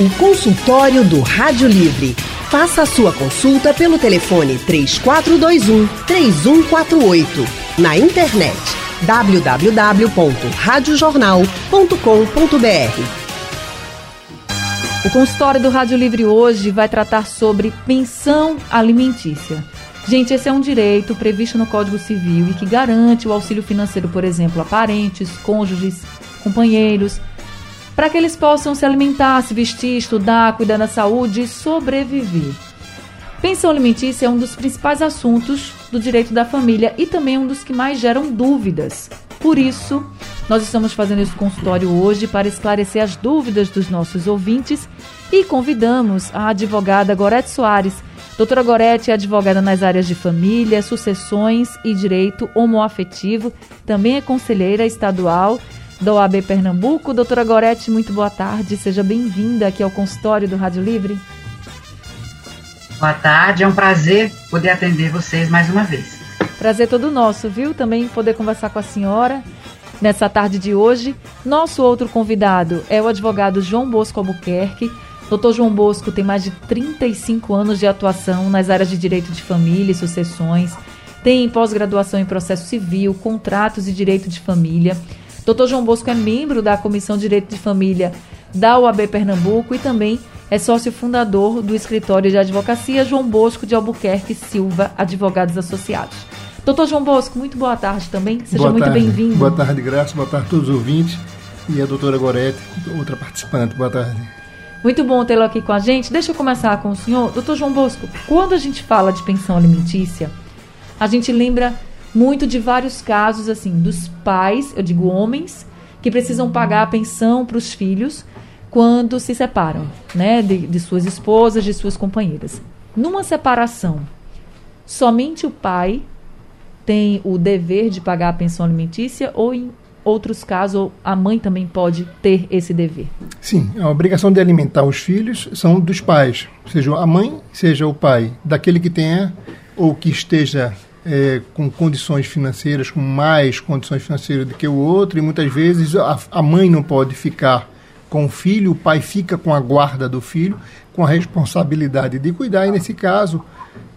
O consultório do Rádio Livre. Faça a sua consulta pelo telefone 3421 3148. Na internet www.radiojornal.com.br. O consultório do Rádio Livre hoje vai tratar sobre pensão alimentícia. Gente, esse é um direito previsto no Código Civil e que garante o auxílio financeiro, por exemplo, a parentes, cônjuges, companheiros, para que eles possam se alimentar, se vestir, estudar, cuidar da saúde e sobreviver. Pensão alimentícia é um dos principais assuntos do direito da família e também um dos que mais geram dúvidas. Por isso, nós estamos fazendo esse consultório hoje para esclarecer as dúvidas dos nossos ouvintes e convidamos a advogada Gorete Soares Doutora Gorete é advogada nas áreas de família, sucessões e direito homoafetivo. Também é conselheira estadual da OAB Pernambuco. Doutora Gorete, muito boa tarde. Seja bem-vinda aqui ao consultório do Rádio Livre. Boa tarde, é um prazer poder atender vocês mais uma vez. Prazer todo nosso, viu? Também poder conversar com a senhora nessa tarde de hoje. Nosso outro convidado é o advogado João Bosco Albuquerque Doutor João Bosco tem mais de 35 anos de atuação nas áreas de direito de família e sucessões, tem pós-graduação em processo civil, contratos e direito de família. Doutor João Bosco é membro da Comissão de Direito de Família da UAB Pernambuco e também é sócio fundador do escritório de advocacia João Bosco de Albuquerque Silva Advogados Associados. Doutor João Bosco, muito boa tarde também. Seja boa muito bem-vindo. Boa tarde, Graça. Boa tarde a todos os ouvintes. E a doutora Gorete, outra participante. Boa tarde. Muito bom tê-lo aqui com a gente. Deixa eu começar com o senhor. Doutor João Bosco, quando a gente fala de pensão alimentícia, a gente lembra muito de vários casos, assim, dos pais, eu digo homens, que precisam pagar a pensão para os filhos quando se separam, né, de, de suas esposas, de suas companheiras. Numa separação, somente o pai tem o dever de pagar a pensão alimentícia ou em outros casos a mãe também pode ter esse dever? Sim, a obrigação de alimentar os filhos são dos pais, seja a mãe, seja o pai, daquele que tenha ou que esteja é, com condições financeiras, com mais condições financeiras do que o outro, e muitas vezes a, a mãe não pode ficar com o filho, o pai fica com a guarda do filho, com a responsabilidade de cuidar, e nesse caso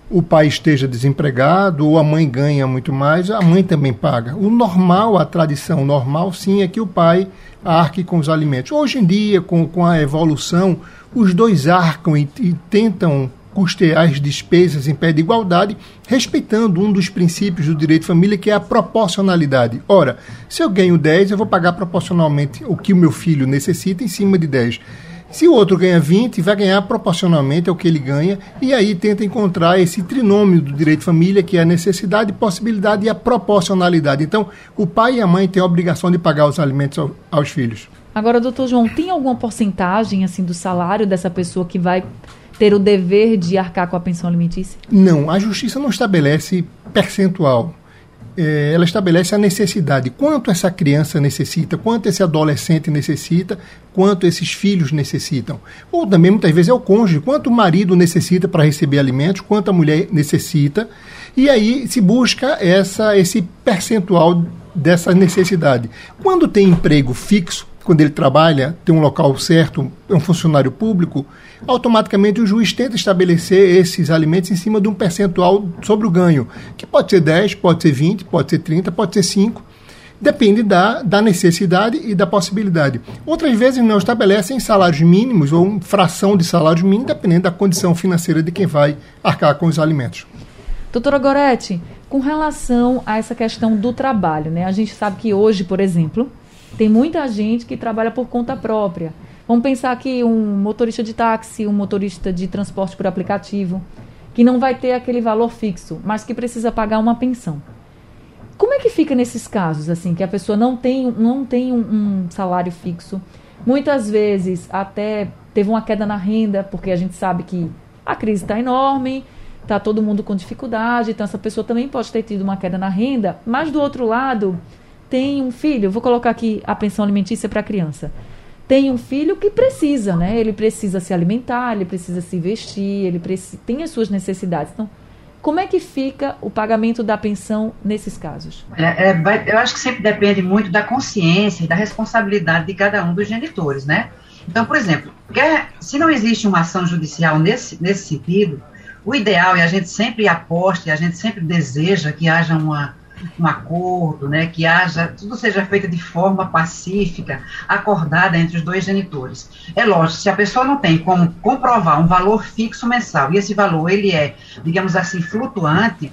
o pai esteja desempregado ou a mãe ganha muito mais, a mãe também paga. O normal, a tradição normal, sim, é que o pai arque com os alimentos. Hoje em dia, com, com a evolução, os dois arcam e, e tentam custear as despesas em pé de igualdade, respeitando um dos princípios do direito de família, que é a proporcionalidade. Ora, se eu ganho 10, eu vou pagar proporcionalmente o que o meu filho necessita em cima de 10. Se o outro ganha 20, vai ganhar proporcionalmente ao que ele ganha, e aí tenta encontrar esse trinômio do direito de família, que é a necessidade, possibilidade e a proporcionalidade. Então, o pai e a mãe têm a obrigação de pagar os alimentos ao, aos filhos. Agora, doutor João, tem alguma porcentagem assim do salário dessa pessoa que vai ter o dever de arcar com a pensão alimentícia? Não, a justiça não estabelece percentual é, ela estabelece a necessidade, quanto essa criança necessita, quanto esse adolescente necessita, quanto esses filhos necessitam. Ou também, muitas vezes, é o cônjuge, quanto o marido necessita para receber alimentos, quanto a mulher necessita, e aí se busca essa, esse percentual dessa necessidade. Quando tem emprego fixo, quando ele trabalha, tem um local certo, é um funcionário público, automaticamente o juiz tenta estabelecer esses alimentos em cima de um percentual sobre o ganho, que pode ser 10, pode ser 20, pode ser 30, pode ser 5, depende da, da necessidade e da possibilidade. Outras vezes não estabelecem salários mínimos ou fração de salário mínimo, dependendo da condição financeira de quem vai arcar com os alimentos. Doutora Goretti, com relação a essa questão do trabalho, né? A gente sabe que hoje, por exemplo, tem muita gente que trabalha por conta própria. Vamos pensar que um motorista de táxi, um motorista de transporte por aplicativo, que não vai ter aquele valor fixo, mas que precisa pagar uma pensão. Como é que fica nesses casos, assim, que a pessoa não tem, não tem um, um salário fixo? Muitas vezes até teve uma queda na renda, porque a gente sabe que a crise está enorme, está todo mundo com dificuldade, então essa pessoa também pode ter tido uma queda na renda, mas do outro lado, tem um filho, vou colocar aqui a pensão alimentícia para a criança. Tem um filho que precisa, né? Ele precisa se alimentar, ele precisa se vestir, ele precisa, tem as suas necessidades. Então, Como é que fica o pagamento da pensão nesses casos? É, é, eu acho que sempre depende muito da consciência e da responsabilidade de cada um dos genitores, né? Então, por exemplo, se não existe uma ação judicial nesse, nesse sentido, o ideal, e a gente sempre aposta, e a gente sempre deseja que haja uma, um acordo, né, que haja, tudo seja feito de forma pacífica, acordada entre os dois genitores. É lógico, se a pessoa não tem como comprovar um valor fixo mensal, e esse valor ele é, digamos assim, flutuante,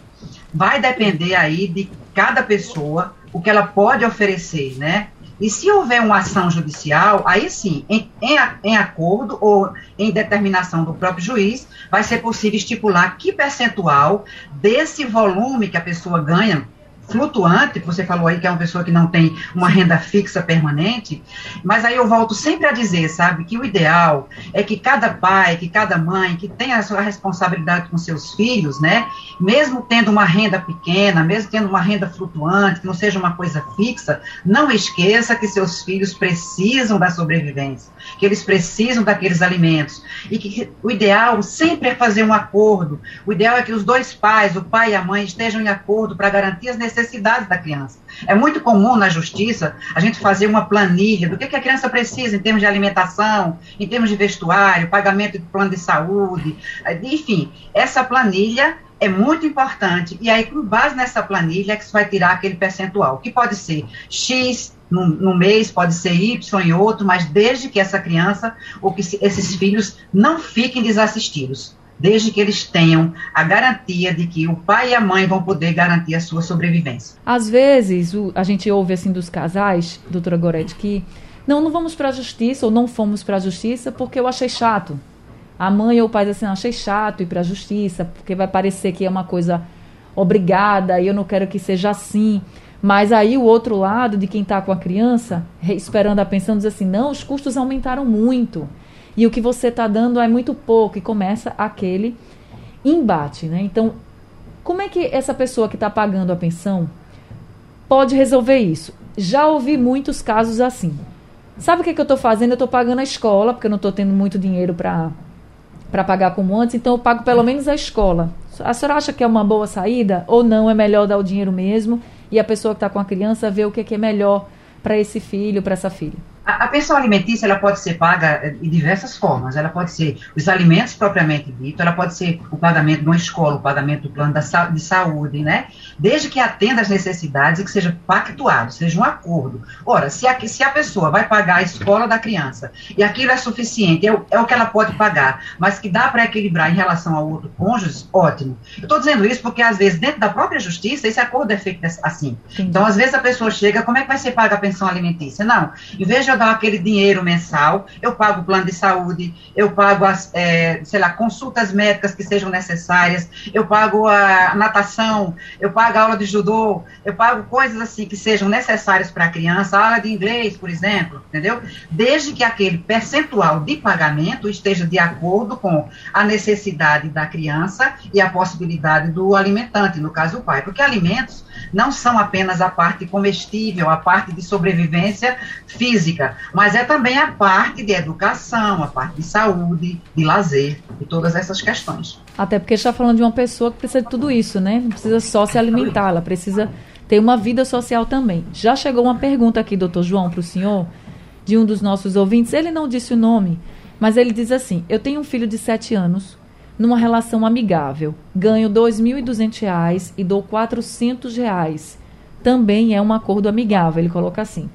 vai depender aí de cada pessoa o que ela pode oferecer, né? E se houver uma ação judicial, aí sim, em, em, em, acordo ou em determinação do próprio juiz, vai ser possível estipular que percentual desse volume que a pessoa ganha flutuante, você falou aí que é uma pessoa que não tem uma renda fixa permanente, mas aí eu volto sempre a dizer, sabe, que o ideal é que cada pai, que cada mãe, que tenha a sua responsabilidade com seus filhos, né, mesmo tendo uma renda pequena, mesmo tendo uma renda flutuante, que não seja uma coisa fixa, não esqueça que seus filhos precisam da sobrevivência, que eles precisam daqueles alimentos, e que o ideal sempre é fazer um acordo, o ideal é que os dois pais, o pai e a mãe, estejam em acordo para garantir as necessidades necessidades da criança. É muito comum na justiça a gente fazer uma planilha do que, que a criança precisa em termos de alimentação, em termos de vestuário, pagamento de plano de saúde, enfim, essa planilha é muito importante. E aí, com base nessa planilha, é que você vai tirar aquele percentual, que pode ser X no, no, mês, pode ser Y em outro, mas desde que essa criança ou que esses filhos não fiquem desassistidos desde que eles tenham a garantia de que o pai e a mãe vão poder garantir a sua sobrevivência. Às vezes, o, a gente ouve assim dos casais, doutora Goretti, que não, não vamos para a justiça ou não fomos para a justiça porque eu achei chato. A mãe ou o pai assim, achei chato ir para a justiça porque vai parecer que é uma coisa obrigada e eu não quero que seja assim. Mas aí o outro lado de quem está com a criança, esperando a pensão, diz assim, não, os custos aumentaram muito e o que você está dando é muito pouco, e começa aquele embate. Né? Então, como é que essa pessoa que está pagando a pensão pode resolver isso? Já ouvi muitos casos assim. Sabe o que, que eu estou fazendo? Eu estou pagando a escola, porque eu não estou tendo muito dinheiro para para pagar como antes, então eu pago pelo menos a escola. A senhora acha que é uma boa saída ou não? É melhor dar o dinheiro mesmo e a pessoa que está com a criança ver o que, que é melhor para esse filho, para essa filha? A, a, pensão alimentícia ela pode ser paga eh, de diversas formas. Ela pode ser os alimentos propriamente dito, ela pode ser o pagamento de uma escola, o pagamento do plano da, de saúde, né? Desde que atenda às necessidades e que seja pactuado, seja um acordo. Ora, se a, se a pessoa vai pagar a escola da criança e aquilo é suficiente, é o, é o que ela pode pagar, mas que dá para equilibrar em relação ao outro cônjuge, ótimo. Eu estou dizendo isso porque, às vezes, dentro da própria justiça, esse acordo é feito assim. Sim. Então, às vezes, a pessoa chega, como é que vai ser paga a pensão alimentícia? Não, em vez de eu dar aquele dinheiro mensal, eu pago o plano de saúde, eu pago as, é, sei lá, consultas médicas que sejam necessárias, eu pago a natação, eu pago a aula de judô, eu pago coisas assim que sejam necessárias para a criança, aula de inglês, por exemplo, entendeu? Desde que aquele percentual de pagamento esteja de acordo com a necessidade da criança e a possibilidade do alimentante, no caso o pai, porque alimentos não são apenas a parte comestível, a parte de sobrevivência física, mas é também a parte de educação, a parte de saúde, de lazer e todas essas questões. Até porque está falando de uma pessoa que precisa de tudo isso, né? Não precisa só se alimentar, ela precisa ter uma vida social também. Já chegou uma pergunta aqui, doutor João, para o senhor, de um dos nossos ouvintes. Ele não disse o nome, mas ele diz assim: Eu tenho um filho de 7 anos, numa relação amigável. Ganho R$ 2.200 e dou 400 reais. Também é um acordo amigável, ele coloca assim.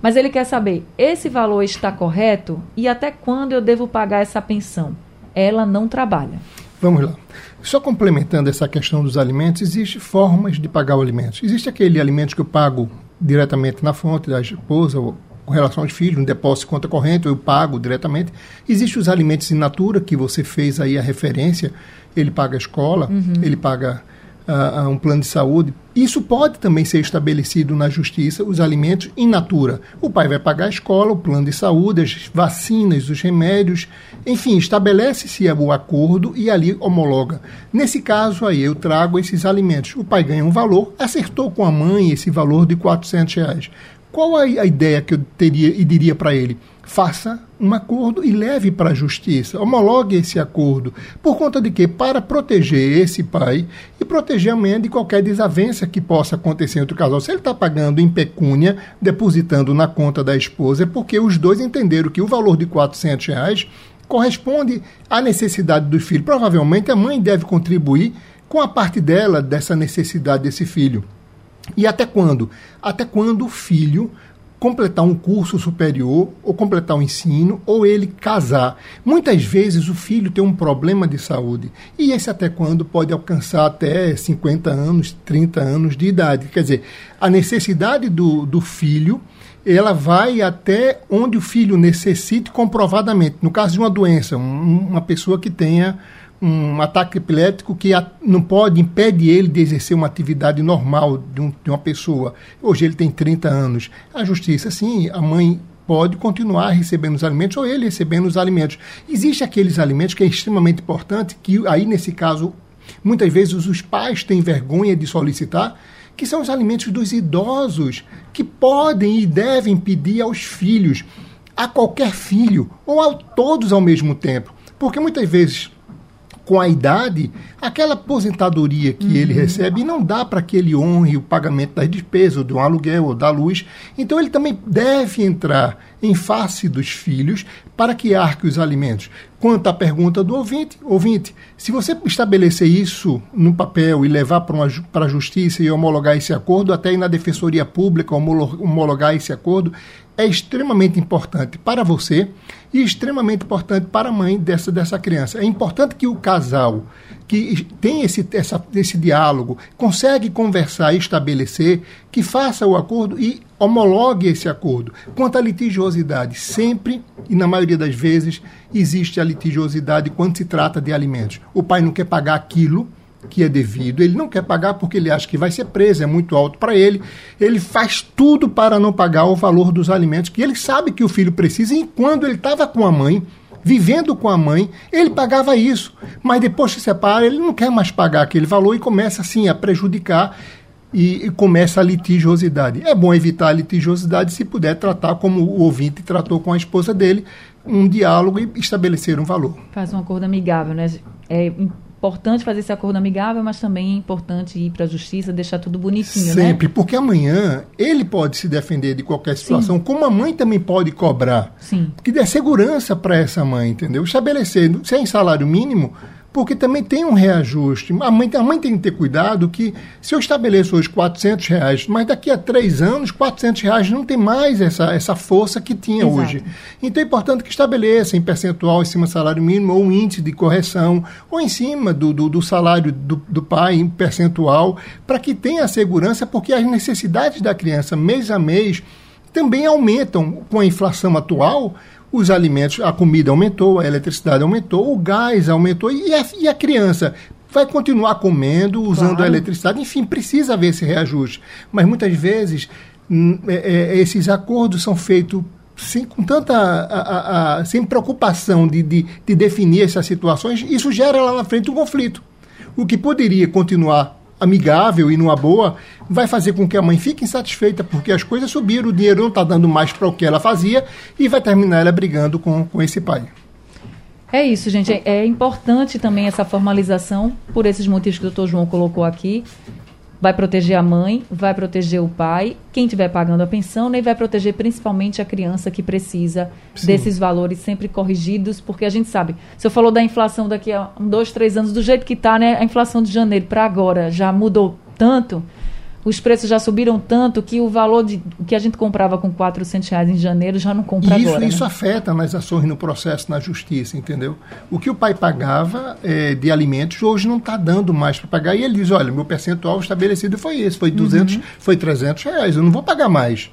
Mas ele quer saber, esse valor está correto e até quando eu devo pagar essa pensão? Ela não trabalha. Vamos lá. Só complementando essa questão dos alimentos, existem formas de pagar o alimento. Existe aquele alimento que eu pago diretamente na fonte da esposa ou com relação aos filhos, um depósito de conta corrente, eu pago diretamente. Existem os alimentos in natura, que você fez aí a referência, ele paga a escola, uhum. ele paga uh, um plano de saúde. Isso pode também ser estabelecido na justiça, os alimentos in natura. O pai vai pagar a escola, o plano de saúde, as vacinas, os remédios, enfim, estabelece-se o acordo e ali homologa. Nesse caso aí, eu trago esses alimentos. O pai ganha um valor, acertou com a mãe esse valor de 400 reais. Qual a, a ideia que eu teria e diria para ele? Faça um acordo e leve para a justiça, homologue esse acordo. Por conta de quê? Para proteger esse pai e proteger a mãe de qualquer desavença que possa acontecer entre o casal. Se ele está pagando em pecúnia, depositando na conta da esposa, é porque os dois entenderam que o valor de 400 reais corresponde à necessidade do filho. Provavelmente a mãe deve contribuir com a parte dela dessa necessidade desse filho. E até quando? Até quando o filho completar um curso superior, ou completar o um ensino, ou ele casar. Muitas vezes o filho tem um problema de saúde, e esse até quando pode alcançar até 50 anos, 30 anos de idade. Quer dizer, a necessidade do, do filho ela vai até onde o filho necessite comprovadamente. No caso de uma doença, um, uma pessoa que tenha um ataque epilético que não pode, impede ele de exercer uma atividade normal de, um, de uma pessoa. Hoje ele tem 30 anos. A justiça, sim, a mãe pode continuar recebendo os alimentos ou ele recebendo os alimentos. Existem aqueles alimentos que é extremamente importante, que aí nesse caso, muitas vezes os pais têm vergonha de solicitar, que são os alimentos dos idosos, que podem e devem pedir aos filhos, a qualquer filho, ou a todos ao mesmo tempo. Porque muitas vezes com a idade, aquela aposentadoria que uhum. ele recebe não dá para que ele honre o pagamento das despesas, do aluguel ou da luz. Então ele também deve entrar em face dos filhos para que arque os alimentos. Quanto à pergunta do ouvinte, ouvinte, se você estabelecer isso no papel e levar para a justiça e homologar esse acordo, até ir na defensoria pública homologar esse acordo, é extremamente importante para você e extremamente importante para a mãe dessa, dessa criança. É importante que o casal que tem esse, essa, esse diálogo, consegue conversar e estabelecer, que faça o acordo e homologue esse acordo. Quanto à litigiosidade, sempre e na maioria das vezes existe a litigiosidade quando se trata de alimentos. O pai não quer pagar aquilo que é devido, ele não quer pagar porque ele acha que vai ser preso, é muito alto para ele. Ele faz tudo para não pagar o valor dos alimentos que ele sabe que o filho precisa e quando ele estava com a mãe, vivendo com a mãe, ele pagava isso. Mas depois que separa, ele não quer mais pagar aquele valor e começa assim a prejudicar e, e, começa a litigiosidade. É bom evitar a litigiosidade se puder tratar como o ouvinte tratou com a esposa dele, um diálogo e estabelecer um valor. Faz um acordo amigável, né? É importante fazer esse acordo amigável, mas também é importante ir para a justiça, deixar tudo bonitinho, Sempre, né? Sempre, porque amanhã ele pode se defender de qualquer situação, Sim. como a mãe também pode cobrar. Sim. Que dê segurança para essa mãe, entendeu? Estabelecendo, sem salário mínimo, porque também tem um reajuste. A mãe, a mãe tem que ter cuidado que se eu estabeleço hoje 400 reais, mas daqui a três anos, 400 reais não tem mais essa, essa força que tinha Exato. hoje. Então é importante que estabeleça em percentual em cima do salário mínimo ou um índice de correção, ou em cima do, do, do salário do, do pai em percentual, para que tenha segurança, porque as necessidades da criança mês a mês também aumentam com a inflação atual os alimentos, a comida aumentou, a eletricidade aumentou, o gás aumentou e a, e a criança vai continuar comendo, usando claro. a eletricidade, enfim, precisa haver esse reajuste. Mas muitas vezes hum, é, é, esses acordos são feitos sem, com tanta a, a, a, sem preocupação de, de, de definir essas situações, isso gera lá na frente um conflito. O que poderia continuar amigável e numa boa, vai fazer com que a mãe fique insatisfeita porque as coisas subiram, o dinheiro não está dando mais para o que ela fazia e vai terminar ela brigando com, com esse pai. É isso, gente. É, é importante também essa formalização, por esses motivos que o doutor João colocou aqui vai proteger a mãe, vai proteger o pai, quem estiver pagando a pensão, né, e vai proteger principalmente a criança que precisa Sim. desses valores sempre corrigidos, porque a gente sabe, se eu falou da inflação daqui a dois, três anos, do jeito que está, né, a inflação de janeiro para agora já mudou tanto, os preços já subiram tanto que o valor de que a gente comprava com 400 reais em janeiro já não compra isso, agora. Isso né? afeta nas ações no processo na justiça, entendeu? O que o pai pagava é, de alimentos hoje não está dando mais para pagar. E ele diz, olha, meu percentual estabelecido foi esse, foi 200, uhum. foi 300 reais, eu não vou pagar mais.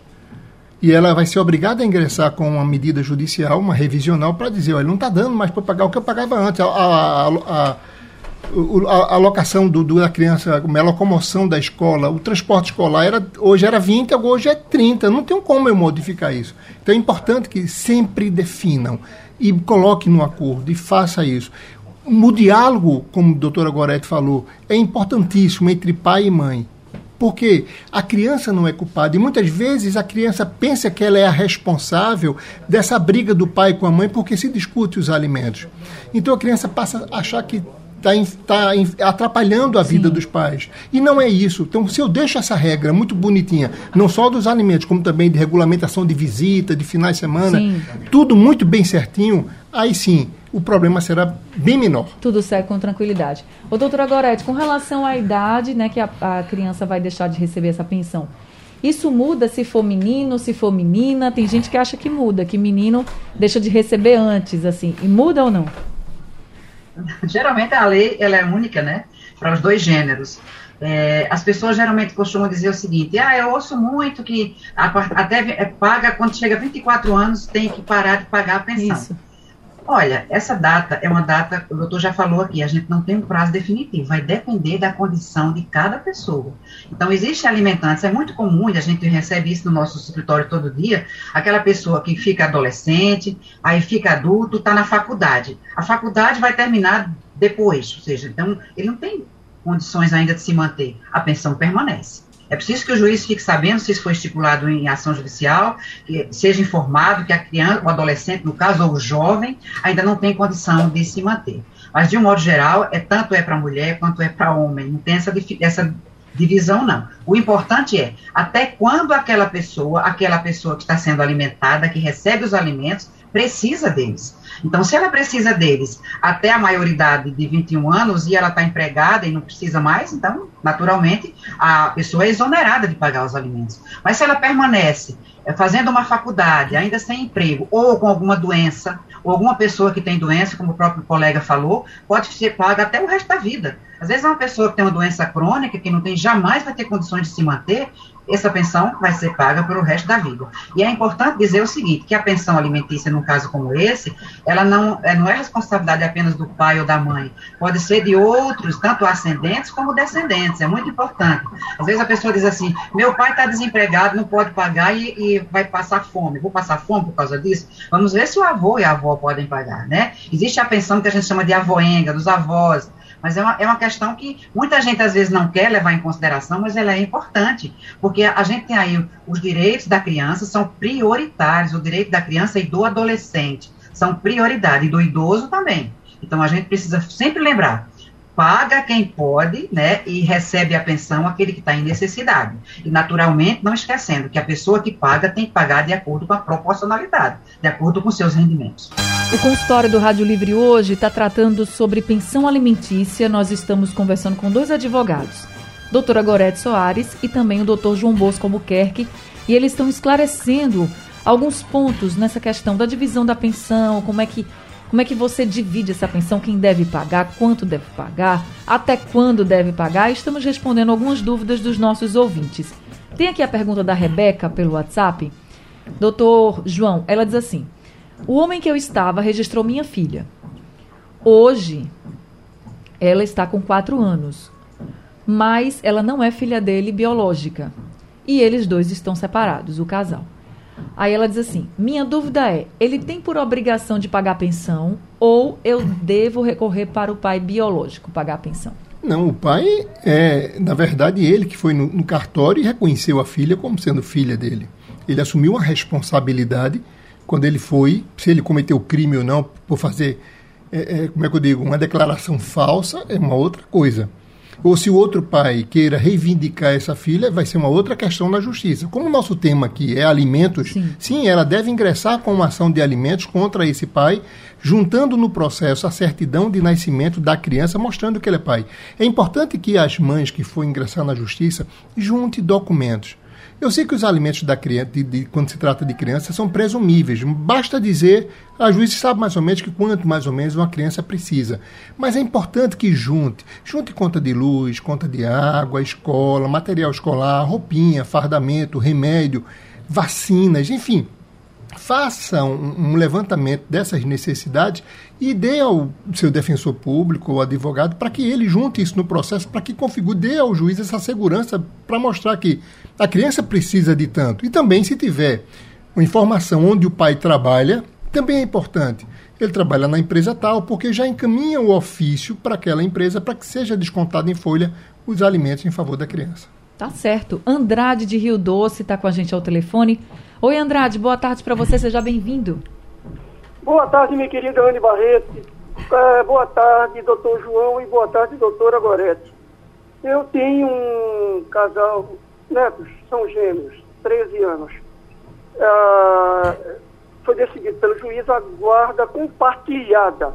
E ela vai ser obrigada a ingressar com uma medida judicial, uma revisional, para dizer, olha, não está dando mais para pagar o que eu pagava antes. a, a, a a alocação do, do, da criança, a locomoção da escola, o transporte escolar era, hoje era 20, hoje é 30. Não tem como eu modificar isso. Então é importante que sempre definam e coloquem no acordo e faça isso. O diálogo, como a doutora Goretti falou, é importantíssimo entre pai e mãe. Porque a criança não é culpada. E muitas vezes a criança pensa que ela é a responsável dessa briga do pai com a mãe porque se discute os alimentos. Então a criança passa a achar que está tá atrapalhando a vida Sim. dos pais. E não é isso. Então, se eu deixo essa regra muito bonitinha, não só dos alimentos, como também de regulamentação de visita, de finais de semana, sim. tudo muito bem certinho, aí sim o problema será bem menor. Tudo certo com tranquilidade. Ô, doutora Gorete, com relação à idade né, que a, a criança vai deixar de receber essa pensão, isso muda se for menino, se for menina? Tem gente que acha que muda, que menino deixa de receber antes, assim. E muda ou não? Geralmente a lei ela é única, né? Para os dois gêneros. É, as pessoas geralmente costumam dizer o seguinte: ah, eu ouço muito que até é, paga quando chega a 24 anos tem que parar de pagar a pensão. Isso. Olha, essa data é uma data, o doutor já falou aqui, a gente não tem um prazo definitivo, vai depender da condição de cada pessoa. Então, existe alimentantes, é muito comum, e a gente recebe isso no nosso escritório todo dia, aquela pessoa que fica adolescente, aí fica adulto, está na faculdade. A faculdade vai terminar depois, ou seja, então, ele não tem condições ainda de se manter, a pensão permanece. É preciso que o juiz fique sabendo se isso foi estipulado em ação judicial, que seja informado que a criança, o adolescente, no caso, ou o jovem, ainda não tem condição de se manter. Mas, de um modo geral, é tanto é para mulher quanto é para homem. Não tem essa, essa divisão, não. O importante é até quando aquela pessoa, aquela pessoa que está sendo alimentada, que recebe os alimentos, precisa deles. Então, se ela precisa deles até a maioridade de 21 anos e ela está empregada e não precisa mais, então, naturalmente, a pessoa é exonerada de pagar os alimentos. Mas se ela permanece é, fazendo uma faculdade, ainda sem emprego, ou com alguma doença, ou alguma pessoa que tem doença, como o próprio colega falou, pode ser paga até o resto da vida. Às vezes, uma pessoa que tem uma doença crônica, que não tem, jamais vai ter condições de se manter, essa pensão vai ser paga pelo resto da vida. E é importante dizer o seguinte, que a pensão alimentícia, num caso como esse, ela não é, não é responsabilidade apenas do pai ou da mãe, pode ser de outros, tanto ascendentes como descendentes, é muito importante. Às vezes a pessoa diz assim, meu pai está desempregado, não pode pagar e, e, vai passar fome, vou passar fome por causa disso? Vamos ver se o avô e a avó podem pagar, né? Existe a pensão que a gente chama de avoenga, dos avós, mas é uma, é uma questão que muita gente às vezes não quer levar em consideração, mas ela é importante, porque a gente tem aí os direitos da criança são prioritários, o direito da criança e do adolescente são prioridade, e do idoso também. Então a gente precisa sempre lembrar, paga quem pode, né, e recebe a pensão aquele que está em necessidade. E, naturalmente, não esquecendo que a pessoa que paga tem que pagar de acordo com a proporcionalidade, de acordo com seus rendimentos. O consultório do Rádio Livre hoje está tratando sobre pensão alimentícia. Nós estamos conversando com dois advogados, doutora Gorete Soares e também o doutor João Bosco Albuquerque, e eles estão esclarecendo alguns pontos nessa questão da divisão da pensão, como é que como é que você divide essa pensão, quem deve pagar, quanto deve pagar, até quando deve pagar? Estamos respondendo algumas dúvidas dos nossos ouvintes. Tem aqui a pergunta da Rebeca pelo WhatsApp. Doutor João, ela diz assim: O homem que eu estava registrou minha filha. Hoje, ela está com quatro anos, mas ela não é filha dele biológica. E eles dois estão separados, o casal. Aí ela diz assim: minha dúvida é, ele tem por obrigação de pagar pensão ou eu devo recorrer para o pai biológico pagar a pensão? Não, o pai é, na verdade, ele que foi no, no cartório e reconheceu a filha como sendo filha dele. Ele assumiu a responsabilidade quando ele foi, se ele cometeu crime ou não, por fazer, é, é, como é que eu digo, uma declaração falsa, é uma outra coisa ou se o outro pai queira reivindicar essa filha, vai ser uma outra questão na justiça. Como o nosso tema aqui é alimentos, sim. sim, ela deve ingressar com uma ação de alimentos contra esse pai, juntando no processo a certidão de nascimento da criança, mostrando que ele é pai. É importante que as mães que for ingressar na justiça junte documentos eu sei que os alimentos da criança, de, de, quando se trata de criança, são presumíveis. Basta dizer, a juiz sabe mais ou menos que quanto mais ou menos uma criança precisa. Mas é importante que junte. Junte conta de luz, conta de água, escola, material escolar, roupinha, fardamento, remédio, vacinas, enfim faça um, um, levantamento dessas necessidades e dê ao seu defensor público ou advogado para que ele junte isso no processo, para que configure, dê ao juiz essa segurança para mostrar que a criança precisa de tanto. E também, se tiver informação onde o pai trabalha, também é importante. Ele trabalha na empresa tal, porque já encaminha o ofício para aquela empresa para que seja descontado em folha os alimentos em favor da criança. Tá certo. Andrade de Rio Doce está com a gente ao telefone. Oi, Andrade, boa tarde para você, seja bem-vindo. Boa tarde, minha querida Anne Barreto. É, boa tarde, doutor João, e boa tarde, doutora Gorete. Eu tenho um casal, netos, são gêmeos, 13 anos. Ah, foi decidido pelo juiz a guarda compartilhada.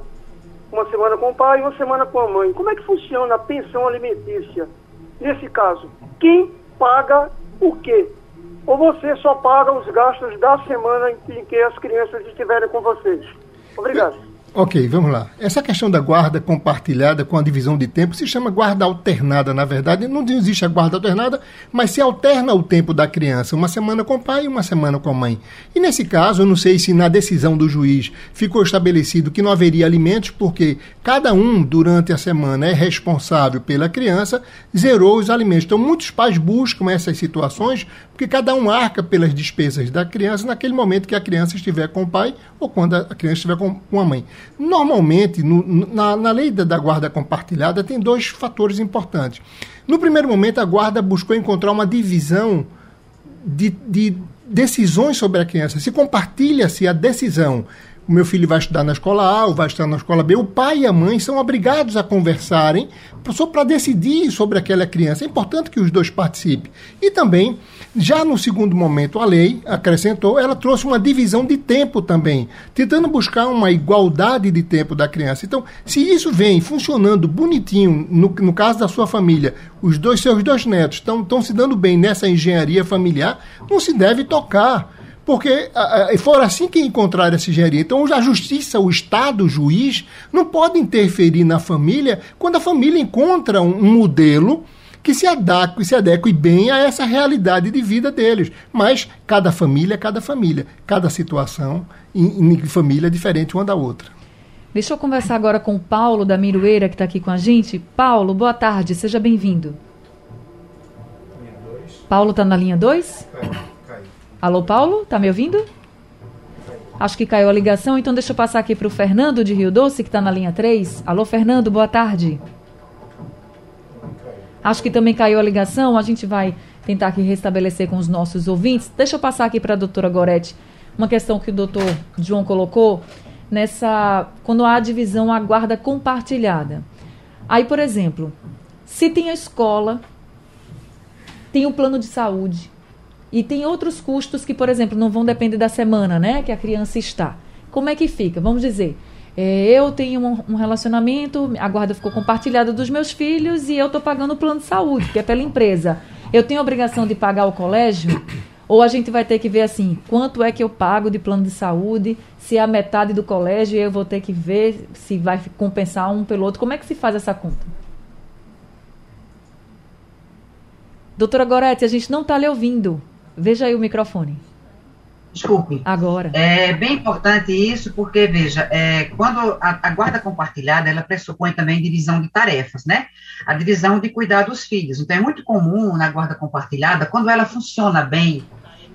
Uma semana com o pai e uma semana com a mãe. Como é que funciona a pensão alimentícia? Nesse caso, quem paga o quê? Ou você só paga os gastos da semana em que as crianças estiverem com vocês? Obrigado. Ok, vamos lá. Essa questão da guarda compartilhada com a divisão de tempo se chama guarda alternada, na verdade. Não existe a guarda alternada, mas se alterna o tempo da criança, uma semana com o pai e uma semana com a mãe. E nesse caso, eu não sei se na decisão do juiz ficou estabelecido que não haveria alimentos, porque cada um, durante a semana, é responsável pela criança, zerou os alimentos. Então, muitos pais buscam essas situações, porque cada um arca pelas despesas da criança naquele momento que a criança estiver com o pai ou quando a criança estiver com a mãe. Normalmente, no, na, na lei da, da guarda compartilhada, tem dois fatores importantes. No primeiro momento, a guarda buscou encontrar uma divisão de, de decisões sobre a criança. Se compartilha-se a decisão o meu filho vai estudar na escola A ou vai estudar na escola B, o pai e a mãe são obrigados a conversarem só para decidir sobre aquela criança. É importante que os dois participem. E também, já no segundo momento, a lei acrescentou, ela trouxe uma divisão de tempo também, tentando buscar uma igualdade de tempo da criança. Então, se isso vem funcionando bonitinho, no, no caso da sua família, os dois seus dois netos estão se dando bem nessa engenharia familiar, não se deve tocar porque uh, for assim que encontrar essa engenharia. Então, a justiça, o Estado, o juiz, não pode interferir na família quando a família encontra um, um modelo que se adeque, se adeque bem a essa realidade de vida deles. Mas cada família é cada família, cada situação em, em família é diferente uma da outra. Deixa eu conversar agora com o Paulo da Miroeira, que está aqui com a gente. Paulo, boa tarde, seja bem-vindo. Paulo está na linha 2? Alô, Paulo? Tá me ouvindo? Acho que caiu a ligação, então deixa eu passar aqui para o Fernando de Rio Doce, que está na linha 3. Alô, Fernando, boa tarde. Acho que também caiu a ligação, a gente vai tentar aqui restabelecer com os nossos ouvintes. Deixa eu passar aqui para a doutora Gorete uma questão que o doutor João colocou nessa. quando há divisão, a guarda compartilhada. Aí, por exemplo, se tem a escola, tem o plano de saúde, e tem outros custos que, por exemplo, não vão depender da semana, né? Que a criança está. Como é que fica? Vamos dizer, é, eu tenho um, um, relacionamento, a guarda ficou compartilhada dos meus filhos e eu estou pagando o plano de saúde, que é pela empresa. Eu tenho a obrigação de pagar o colégio? Ou a gente vai ter que ver assim, quanto é que eu pago de plano de saúde, se é a metade do colégio, eu vou ter que ver se vai compensar um pelo outro. Como é que se faz essa conta? Doutora Gorete, a gente não está lhe ouvindo. Veja aí o microfone. Desculpe. Agora. É bem importante isso, porque, veja, é, quando a, a, guarda compartilhada, ela pressupõe também divisão de tarefas, né? A divisão de cuidar dos filhos. Então, é muito comum na guarda compartilhada, quando ela funciona bem,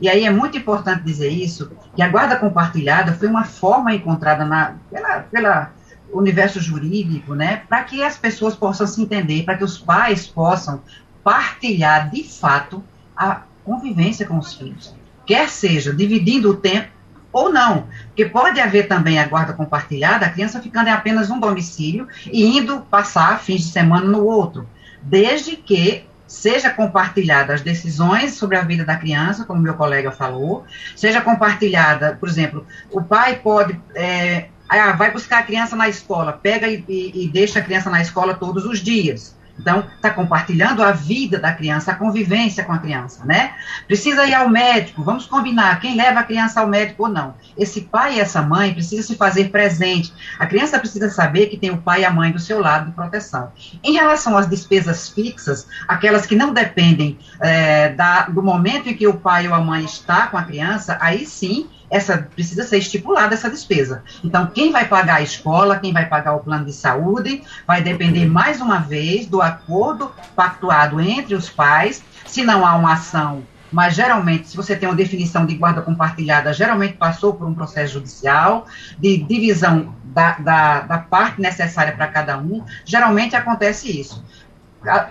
e aí é muito importante dizer isso, que a guarda compartilhada foi uma forma encontrada na, pela, pela universo jurídico, né? Para que as pessoas possam se entender, para que os pais possam partilhar, de fato, a convivência com os filhos. Quer seja dividindo o tempo ou não, porque pode haver também a guarda compartilhada, a criança ficando em apenas um domicílio e indo passar fins de semana no outro, desde que seja compartilhada as decisões sobre a vida da criança, como meu colega falou, seja compartilhada, por exemplo, o pai pode é, ah, vai buscar a criança na escola, pega e, e, e deixa a criança na escola todos os dias. Então, está compartilhando a vida da criança, a convivência com a criança, né? Precisa ir ao médico, vamos combinar quem leva a criança ao médico ou não. Esse pai e essa mãe precisa se fazer presente. A criança precisa saber que tem o pai e a mãe do seu lado de proteção. Em relação às despesas fixas, aquelas que não dependem é, da, do momento em que o pai ou a mãe está com a criança, aí sim essa precisa ser estipulada essa despesa. Então, quem vai pagar a escola, quem vai pagar o plano de saúde, vai depender mais uma vez do acordo pactuado entre os pais. Se não há uma ação, mas geralmente, se você tem uma definição de guarda compartilhada, geralmente passou por um processo judicial de divisão da, da, da parte necessária para cada um, geralmente acontece isso.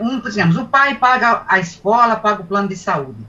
um, digamos, o pai paga a escola, paga o plano de saúde.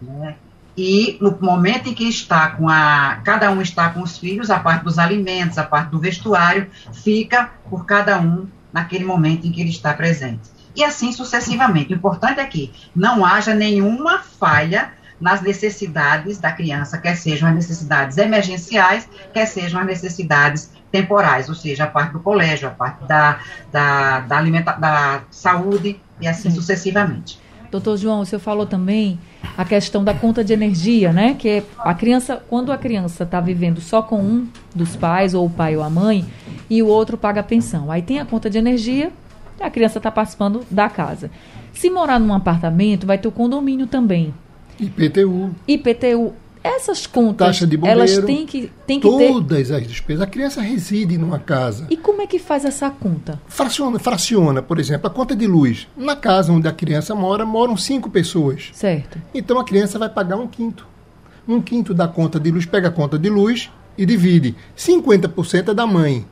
Né? E no momento em que está com a. Cada um está com os filhos, a parte dos alimentos, a parte do vestuário, fica por cada um naquele momento em que ele está presente. E assim sucessivamente. O importante é que não haja nenhuma falha nas necessidades da criança, quer sejam as necessidades emergenciais, quer sejam as necessidades temporais, ou seja, a parte do colégio, a parte da, da, da, alimenta da saúde e assim Sim. sucessivamente. Doutor João, o senhor falou também a questão da conta de energia, né? Que é a criança, quando a criança está vivendo só com um dos pais, ou o pai ou a mãe, e o outro paga a pensão. Aí tem a conta de energia, a criança está participando da casa. Se morar num apartamento, vai ter o condomínio também. IPTU. IPTU. Essas contas, Taxa de bombeiro, elas têm que, têm que todas ter... as despesas. A criança reside numa casa. E como é que faz essa conta? Fraciona, fraciona, por exemplo, a conta de luz. Na casa onde a criança mora, moram cinco pessoas. Certo. Então a criança vai pagar um quinto. Um quinto da conta de luz, pega a conta de luz e divide. 50% é da mãe.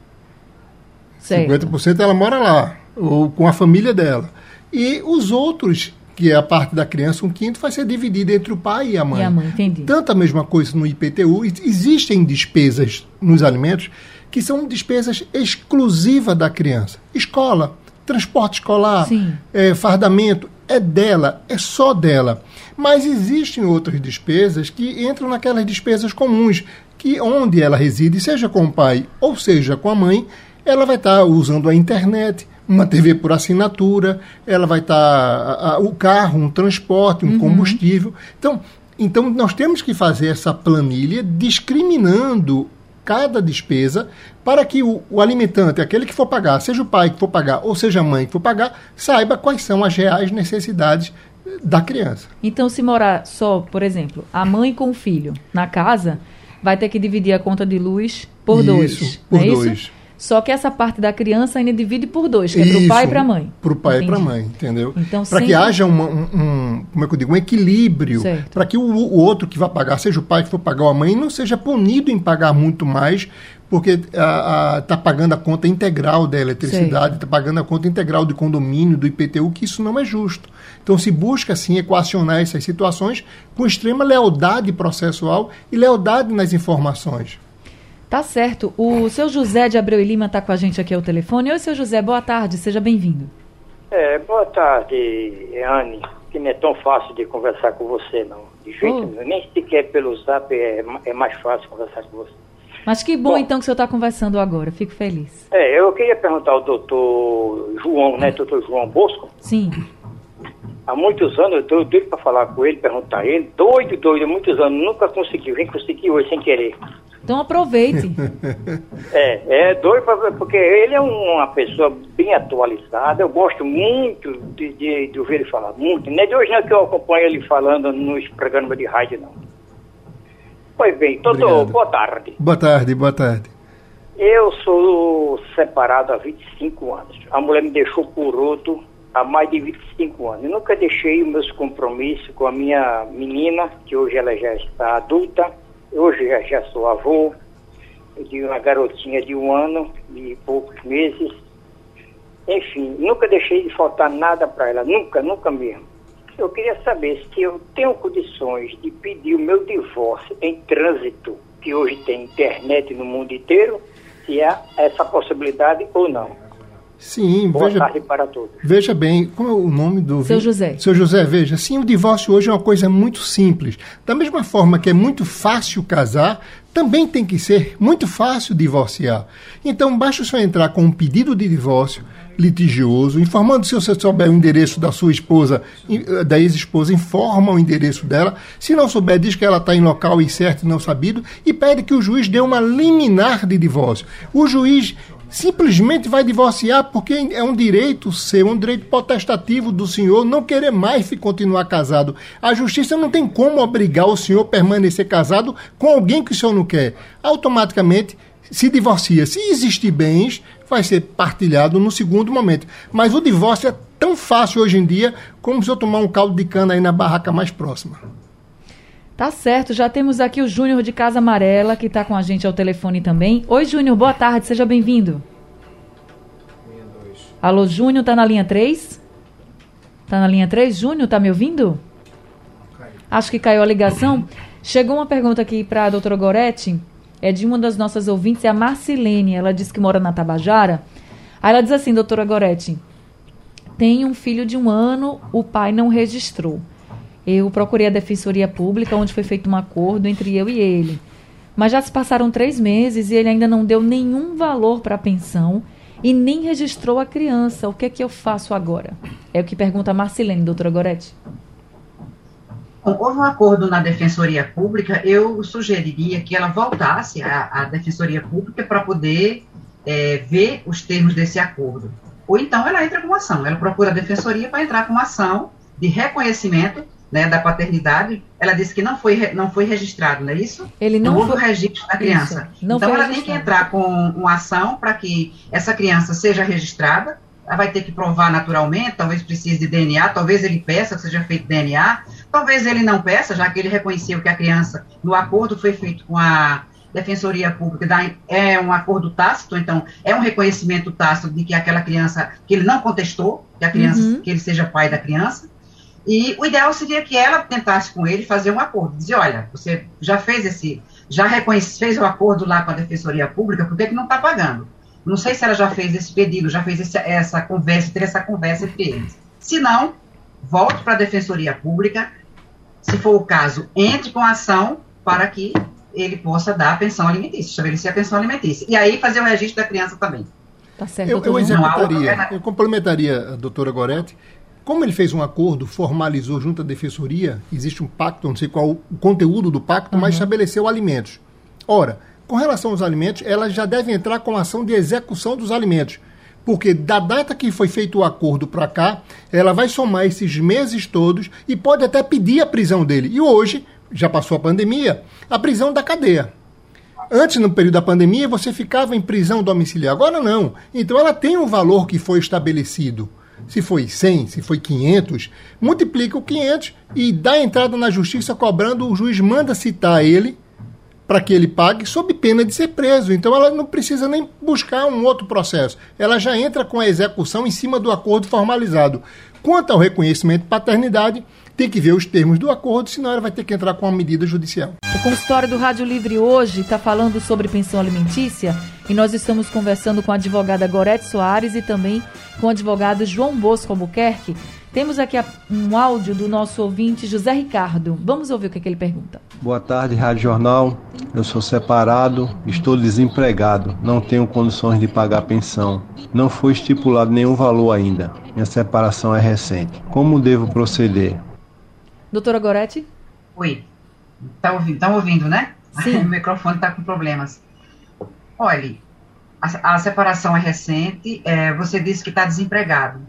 Certo. 50% ela mora lá, ou com a família dela. E os outros que é a parte da criança, um quinto, vai ser dividido entre o pai e a mãe. E a mãe, entendi. Tanto a mesma coisa no IPTU. Existem despesas nos alimentos que são despesas exclusivas da criança. Escola, transporte escolar, é, fardamento, é dela, é só dela. Mas existem outras despesas que entram naquelas despesas comuns, que onde ela reside, seja com o pai ou seja com a mãe, ela vai estar usando a internet, uma TV por assinatura, ela vai estar tá, o carro, um transporte, um uhum. combustível. Então, então nós temos que fazer essa planilha discriminando cada despesa para que o, o, alimentante, aquele que for pagar, seja o pai que for pagar ou seja a mãe que for pagar, saiba quais são as reais necessidades da criança. Então, se morar só, por exemplo, a mãe com o filho na casa, vai ter que dividir a conta de luz por isso, dois. Por é dois. Isso? Só que essa parte da criança ainda divide por dois, que é para o pai e para a mãe. Para o pai Entendi. e para a mãe, entendeu? Então, para sempre... que haja um, um, como é que eu digo, um equilíbrio, para que o, o, outro que vai pagar, seja o pai que for pagar ou a mãe, não seja punido em pagar muito mais, porque está pagando a conta integral da eletricidade, está pagando a conta integral do condomínio, do IPTU, que isso não é justo. Então se busca, assim, equacionar essas situações com extrema lealdade processual e lealdade nas informações. Tá certo. O seu José de Abreu e Lima está com a gente aqui ao telefone. Oi, seu José, boa tarde, seja bem-vindo. É, boa tarde, Anne. Que não é tão fácil de conversar com você, não. De jeito oh. nenhum. Nem sequer pelo zap é, é mais fácil conversar com você. Mas que bom, bom então que o senhor está conversando agora, fico feliz. É, eu queria perguntar ao doutor João, né, doutor João Bosco? Sim. Há muitos anos eu estou doido para falar com ele, perguntar a ele, doido, doido, há muitos anos, nunca consegui, vem conseguir hoje sem querer. Então aproveite. é, é doido pra, porque ele é uma pessoa bem atualizada. Eu gosto muito de, de, de ouvir ele falar, muito. Não é de hoje não que eu acompanho ele falando nos programas de rádio, não. Pois bem, doutor, boa tarde. Boa tarde, boa tarde. Eu sou separado há 25 anos. A mulher me deixou por outro há mais de 25 anos. Eu nunca deixei os meus compromissos com a minha menina, que hoje ela já está adulta Hoje já, já sou avô de uma garotinha de um ano e poucos meses. Enfim, nunca deixei de faltar nada para ela, nunca, nunca mesmo. Eu queria saber se eu tenho condições de pedir o meu divórcio em trânsito, que hoje tem internet no mundo inteiro, se há essa possibilidade ou não. Sim, Boa veja, tarde para todos. Veja bem, como é o nome do... Seu José. Seu José, veja, sim, o divórcio hoje é uma coisa muito simples. Da mesma forma que é muito fácil casar, também tem que ser muito fácil divorciar. Então, basta só entrar com um pedido de divórcio litigioso, informando se você souber o endereço da sua esposa, eh, da ex-esposa, informa o endereço dela. Se não souber, diz que ela está em local incerto e não sabido e pede que o juiz dê uma liminar de divórcio. O juiz simplesmente vai divorciar porque é um direito seu, um direito potestativo do senhor não querer mais continuar casado. A justiça não tem como obrigar o senhor a permanecer casado com alguém que o senhor não quer. Automaticamente se divorcia. Se existir bens, vai ser partilhado no segundo momento. Mas o divórcio é tão fácil hoje em dia como se eu tomar um caldo de cana aí na barraca mais próxima. Tá certo, já temos aqui o Júnior de Casa Amarela, que está com a gente ao telefone também. Oi, Júnior, boa tarde, seja bem-vindo. Alô, Júnior, tá na linha 3? Tá na linha 3, Júnior, tá me ouvindo? Acho que caiu a ligação. Chegou uma pergunta aqui para a doutora Goretti, é de uma das nossas ouvintes, é a Marcilene. Ela diz que mora na Tabajara. Aí ela diz assim, doutora Goretti, tem um filho de um ano, o pai não registrou. Eu procurei a Defensoria Pública, onde foi feito um acordo entre eu e ele. Mas já se passaram três meses e ele ainda não deu nenhum valor para a pensão e nem registrou a criança. O que é que eu faço agora? É o que pergunta a Marcilene, doutora Goretti. Houve um acordo na Defensoria Pública, eu sugeriria que ela voltasse à, à Defensoria Pública para poder é, ver os termos desse acordo. Ou então ela entra com uma ação, ela procura a Defensoria para entrar com uma ação de reconhecimento né, da paternidade, ela disse que não foi, não foi registrado, não é isso? Ele não, não houve foi... o registro da criança. então ela tem que entrar com uma ação para que essa criança seja registrada. Ela vai ter que provar naturalmente, talvez precise de DNA, talvez ele peça que seja feito DNA, talvez ele não peça, já que ele reconheceu que a criança, no acordo foi feito com a Defensoria Pública, é um acordo tácito, então é um reconhecimento tácito de que aquela criança, que ele não contestou, que a criança, uhum. que ele seja pai da criança, e o ideal seria que ela tentasse com ele fazer um acordo. Dizer, olha, você já fez esse, já reconhece, fez o acordo lá com a Defensoria Pública, por que, que não está pagando? Não sei se ela já fez esse pedido, já fez esse, essa conversa, ter essa conversa entre eles. Se não, volte para a Defensoria Pública, se for o caso, entre com a ação para que ele possa dar a pensão alimentícia, estabelecer a pensão alimentícia. E aí fazer o registro da criança também. Tá certo, eu, eu executaria, eu complementaria a doutora Goretti, como ele fez um acordo, formalizou junto à defensoria, existe um pacto, não sei qual o conteúdo do pacto, uhum. mas estabeleceu alimentos. Ora, com relação aos alimentos, ela já deve entrar com ação de execução dos alimentos. Porque da data que foi feito o acordo para cá, ela vai somar esses meses todos e pode até pedir a prisão dele. E hoje, já passou a pandemia, a prisão da cadeia. Antes, no período da pandemia, você ficava em prisão domiciliar. Agora não. Então ela tem um valor que foi estabelecido se foi 100, se foi 500, multiplica o 500 e dá entrada na justiça cobrando, o juiz manda citar ele para que ele pague sob pena de ser preso. Então ela não precisa nem buscar um outro processo. Ela já entra com a execução em cima do acordo formalizado. Quanto ao reconhecimento de paternidade, tem que ver os termos do acordo, senão ela vai ter que entrar com uma medida judicial. O consultório do Rádio Livre hoje está falando sobre pensão alimentícia e nós estamos conversando com a advogada Gorete Soares e também com o advogado João Bosco Albuquerque. Temos aqui um áudio do nosso ouvinte José Ricardo. Vamos ouvir o que, é que ele pergunta. Boa tarde, Rádio Jornal. Eu sou separado, estou desempregado, não tenho condições de pagar pensão. Não foi estipulado nenhum valor ainda. Minha separação é recente. Como devo proceder? Doutora Goretti? Oi. Tá ouvindo, tá ouvindo né? Sim. o microfone está com problemas. Olhe, a, a separação é recente, é, você disse que está desempregado.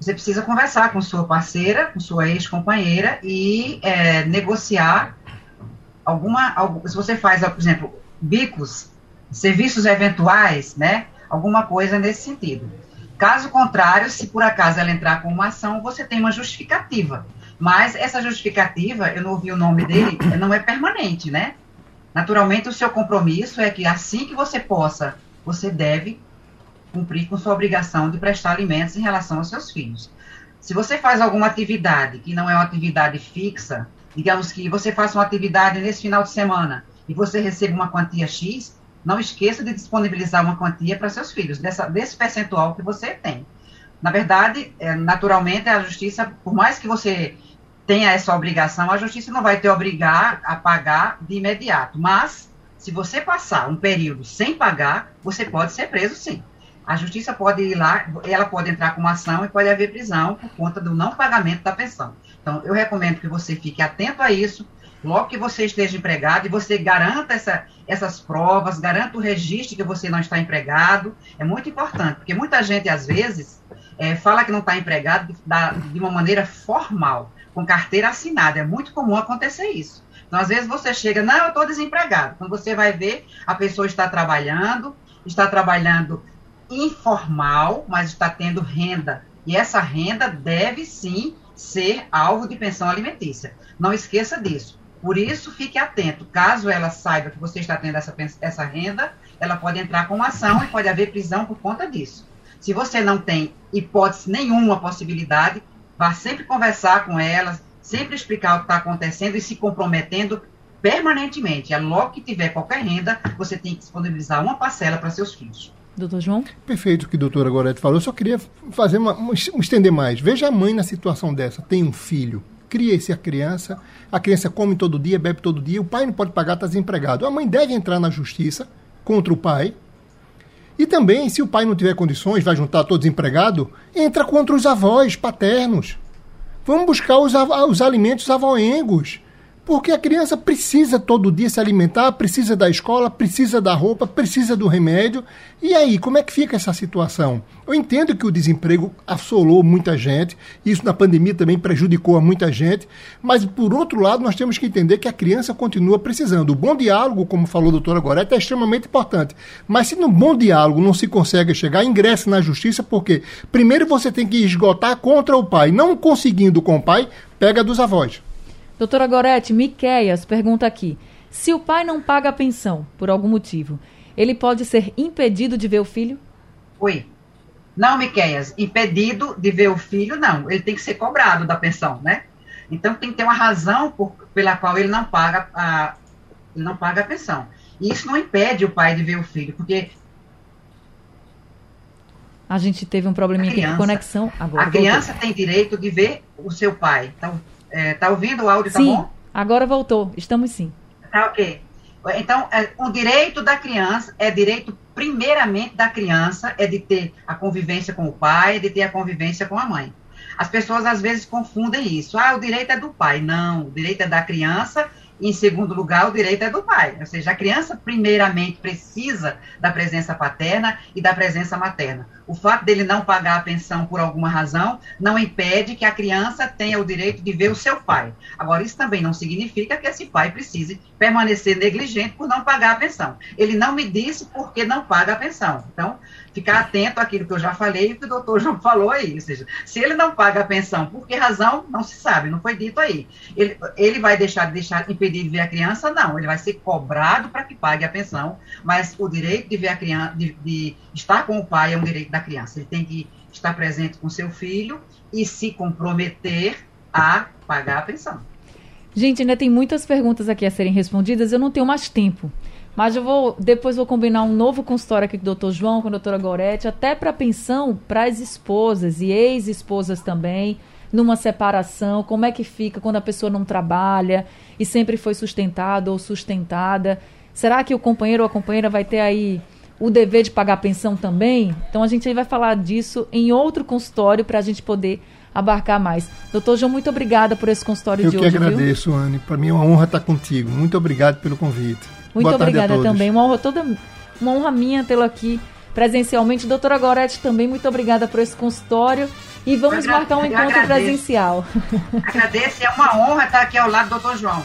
Você precisa conversar com sua parceira, com sua ex-companheira e é, negociar alguma, algum, se você faz, por exemplo, bicos, serviços eventuais, né? Alguma coisa nesse sentido. Caso contrário, se por acaso ela entrar com uma ação, você tem uma justificativa. Mas essa justificativa, eu não ouvi o nome dele, não é permanente, né? Naturalmente, o seu compromisso é que assim que você possa, você deve cumprir com sua obrigação de prestar alimentos em relação aos seus filhos. Se você faz alguma atividade que não é uma atividade fixa, digamos que você faça uma atividade nesse final de semana e você recebe uma quantia X, não esqueça de disponibilizar uma quantia para seus filhos, dessa, desse percentual que você tem. Na verdade, é, naturalmente, a justiça, por mais que você tenha essa obrigação, a justiça não vai te obrigar a pagar de imediato. Mas, se você passar um período sem pagar, você pode ser preso sim. A justiça pode ir lá, ela pode entrar com uma ação e pode haver prisão por conta do não pagamento da pensão. Então, eu recomendo que você fique atento a isso, logo que você esteja empregado, e você garanta essa, essas provas, garanta o registro que você não está empregado. É muito importante, porque muita gente, às vezes, é, fala que não está empregado da, de uma maneira formal com carteira assinada. É muito comum acontecer isso. Então, às vezes você chega, não, eu estou desempregado. Quando você vai ver, a pessoa está trabalhando, está trabalhando informal, mas está tendo renda. E essa renda deve sim ser alvo de pensão alimentícia. Não esqueça disso. Por isso, fique atento. Caso ela saiba que você está tendo essa, essa renda, ela pode entrar com uma ação e pode haver prisão por conta disso. Se você não tem hipótese nenhuma, possibilidade, vá sempre conversar com elas, sempre explicar o que está acontecendo e se comprometendo permanentemente. É logo que tiver qualquer renda, você tem que disponibilizar uma parcela para seus filhos. Doutor João? Perfeito o que a doutora Gorete falou. Eu só queria fazer uma, uma, estender mais. Veja a mãe na situação dessa. Tem um filho. Cria-se a criança. A criança come todo dia, bebe todo dia. O pai não pode pagar, está desempregado. A mãe deve entrar na justiça contra o pai. E também, se o pai não tiver condições, vai juntar todo desempregado, entra contra os avós paternos. Vamos buscar os, os alimentos avoengos. Porque a criança precisa todo dia se alimentar, precisa da escola, precisa da roupa, precisa do remédio. E aí, como é que fica essa situação? Eu entendo que o desemprego assolou muita gente, isso na pandemia também prejudicou a muita gente, mas por outro lado, nós temos que entender que a criança continua precisando. O bom diálogo, como falou a doutora Goreta, é extremamente importante. Mas se no bom diálogo não se consegue chegar, ingresse na justiça, porque primeiro você tem que esgotar contra o pai. Não conseguindo com o pai, pega dos avós. Doutora Gorete, Miqueias pergunta aqui: se o pai não paga a pensão por algum motivo, ele pode ser impedido de ver o filho? Oi. Não, Miqueias, impedido de ver o filho, não. Ele tem que ser cobrado da pensão, né? Então tem que ter uma razão por, pela qual ele não paga a, não paga a pensão. E isso não impede o pai de ver o filho, porque a gente teve um probleminha criança, aqui com conexão agora. A criança voltou. tem direito de ver o seu pai. Então, é, tá ouvindo o áudio, tá sim, tá bom? agora voltou. Estamos sim. Tá ok. Então, é, o direito da criança é direito, primeiramente, da criança, é de ter a convivência com o pai, é de ter a convivência com a mãe. As pessoas, às vezes, confundem isso. Ah, o direito é do pai. Não, o direito é da criança em segundo lugar, o direito é do pai. Ou seja, a criança, primeiramente, precisa da presença paterna e da presença materna. O fato dele não pagar a pensão por alguma razão não impede que a criança tenha o direito de ver o seu pai. Agora, isso também não significa que esse pai precise permanecer negligente por não pagar a pensão. Ele não me disse por que não paga a pensão. Então, ficar atento àquilo que eu já falei e que o doutor João falou aí. Ou seja, se ele não paga a pensão, por que razão? Não se sabe, não foi dito aí. Ele, ele vai deixar de deixar impedir de ver a criança? Não, ele vai ser cobrado para que pague a pensão, mas o direito de ver a criança, de, de estar com o pai é um direito da criança. Ele tem que estar presente com seu filho e se comprometer a pagar a pensão. Gente, ainda tem muitas perguntas aqui a serem respondidas, eu não tenho mais tempo. Mas eu vou depois vou combinar um novo consultório aqui com o doutor João, com a doutora Gorete, até para pensão para as esposas e ex-esposas também, numa separação, como é que fica quando a pessoa não trabalha e sempre foi sustentada ou sustentada. Será que o companheiro ou a companheira vai ter aí o dever de pagar pensão também? Então a gente aí vai falar disso em outro consultório para a gente poder abarcar mais. Doutor João, muito obrigada por esse consultório Eu de hoje. Eu que agradeço, Anne. Para mim é uma honra estar contigo. Muito obrigado pelo convite. Muito Boa obrigada também. Uma honra, toda, uma honra minha tê-lo aqui presencialmente. Doutora Gorete, também muito obrigada por esse consultório. E vamos marcar um encontro agradeço. presencial. Agradeço, é uma honra estar aqui ao lado do doutor João.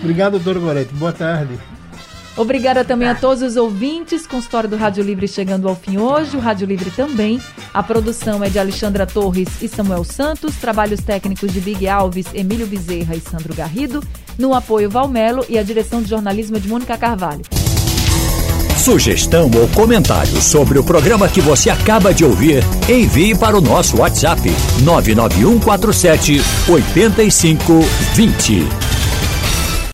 Obrigado, doutora Gorete. Boa tarde. Obrigada também a todos os ouvintes. Consultório do Rádio Livre chegando ao fim hoje. O Rádio Livre também. A produção é de Alexandra Torres e Samuel Santos. Trabalhos técnicos de Big Alves, Emílio Bezerra e Sandro Garrido. No apoio Valmelo e a direção de jornalismo de Mônica Carvalho. Sugestão ou comentário sobre o programa que você acaba de ouvir, envie para o nosso WhatsApp 99147 8520.